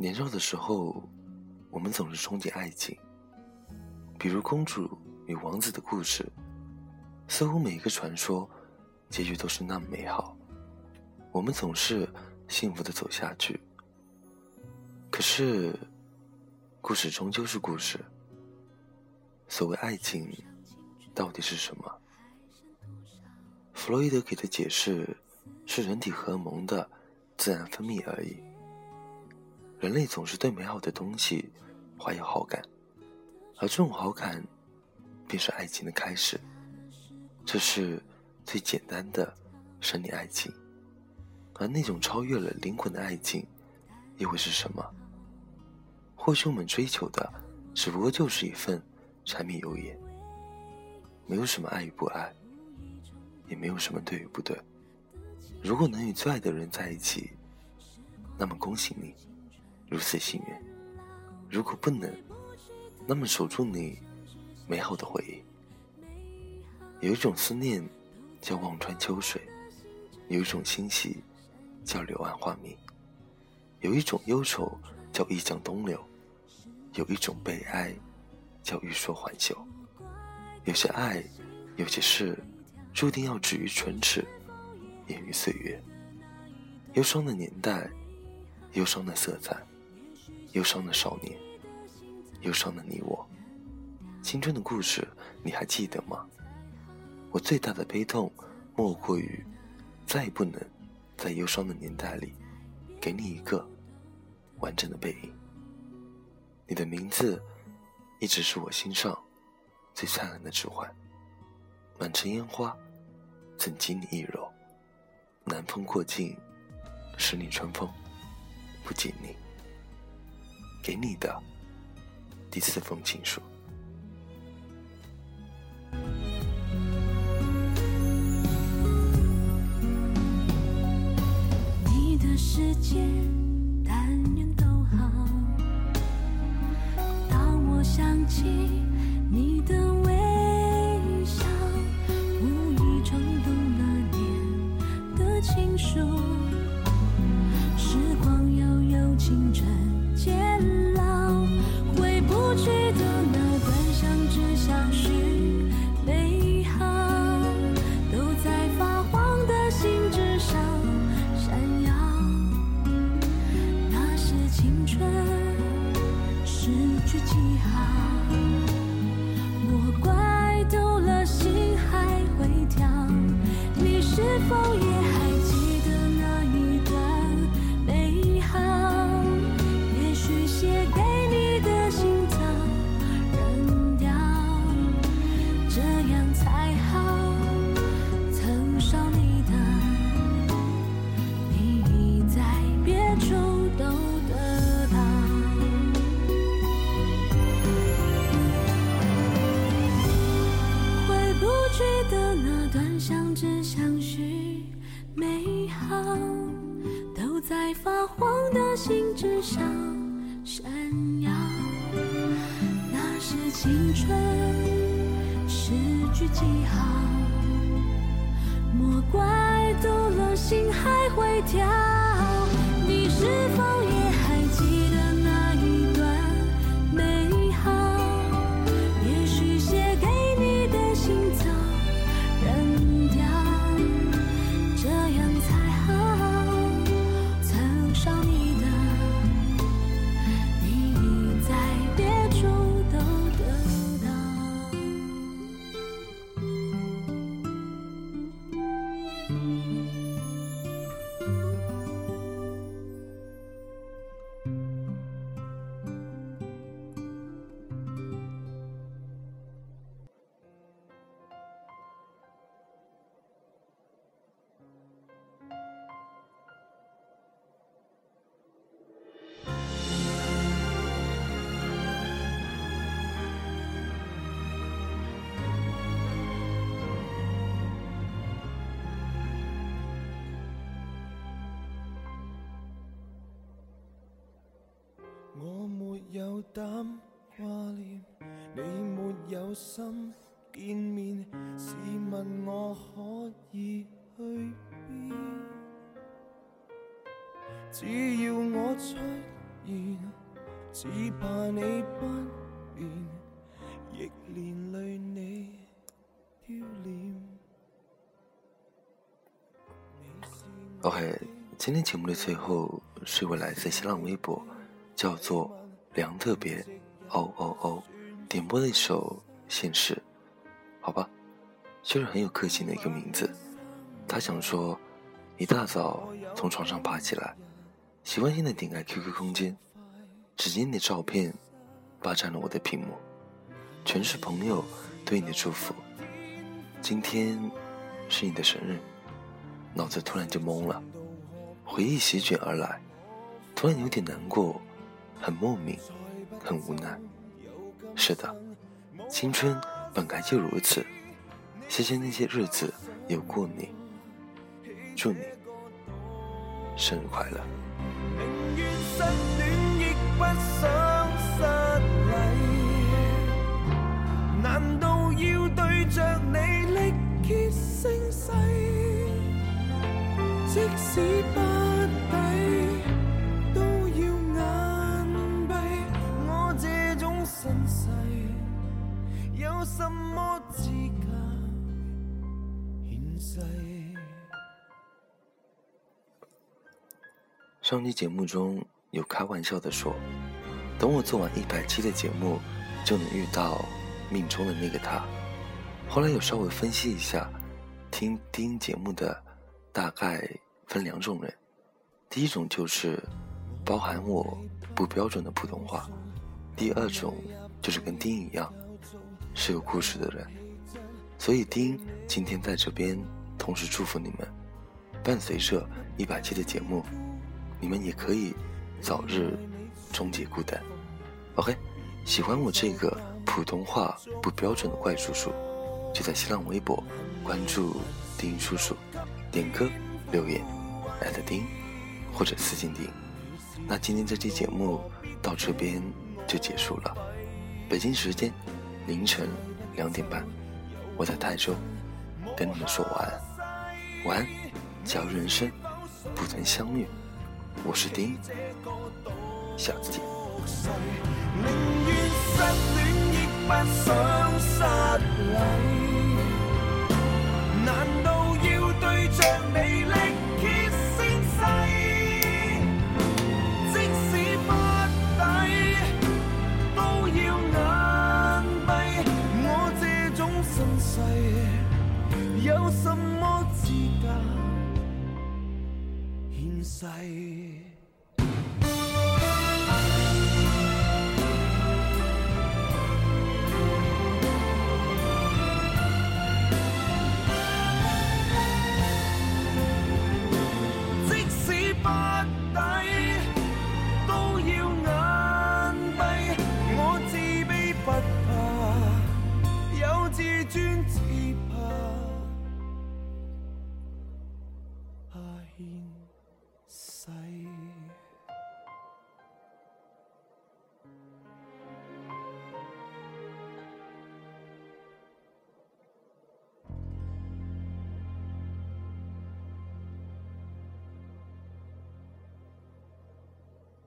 年少的时候，我们总是憧憬爱情，比如公主与王子的故事，似乎每一个传说，结局都是那么美好，我们总是幸福的走下去。可是，故事终究是故事。所谓爱情，到底是什么？弗洛伊德给的解释，是人体荷蒙的自然分泌而已。人类总是对美好的东西怀有好感，而这种好感便是爱情的开始。这是最简单的生理爱情，而那种超越了灵魂的爱情又会是什么？或许我们追求的只不过就是一份柴米油盐，没有什么爱与不爱，也没有什么对与不对。如果能与最爱的人在一起，那么恭喜你。如此幸运，如果不能，那么守住你美好的回忆。有一种思念叫望穿秋水，有一种欣喜叫柳暗花明，有一种忧愁叫一江东流，有一种悲哀叫欲说还休。有些爱，有些事，注定要止于唇齿，掩于岁月。忧伤的年代，忧伤的色彩。忧伤的少年，忧伤的你我，青春的故事你还记得吗？我最大的悲痛，莫过于再也不能在忧伤的年代里给你一个完整的背影。你的名字，一直是我心上最灿烂的指环。满城烟花，怎及你易柔？南风过境，十里春风，不及你。给你的第四封情书。你的世界，但愿都好。当我想起你的微笑，无意动那情书。的心之上闪耀，那是青春诗句记号。莫怪走了心还会跳，你是否？有胆挂念，你没有心见面，试问我可以去边？只要我出现，只怕你不变，亦连累你丢脸。OK，今天节目的最后是一位来自新浪微博，叫做梁特别，哦哦哦，点播一首《现实》，好吧，就是很有个性的一个名字。他想说，一大早从床上爬起来，习惯性的点开 QQ 空间，只见你的照片霸占了我的屏幕，全是朋友对你的祝福。今天是你的生日，脑子突然就懵了，回忆席卷而来，突然有点难过。很莫名，很无奈。是的，青春本该就如此。谢谢那些日子有过你。祝你生日快乐！上期节目中有开玩笑的说，等我做完一百期的节目，就能遇到命中的那个他。后来有稍微分析一下，听丁节目的大概分两种人，第一种就是包含我不标准的普通话，第二种就是跟丁一样。是有故事的人，所以丁今天在这边同时祝福你们。伴随着一百期的节目，你们也可以早日终结孤单。OK，喜欢我这个普通话不标准的怪叔叔，就在新浪微博关注丁叔叔，点歌留言艾特丁或者私信丁。那今天这期节目到这边就结束了，北京时间。凌晨两点半，我在台州跟你们说晚安，晚安。假如人生不曾相遇，我是丁，下次见。世。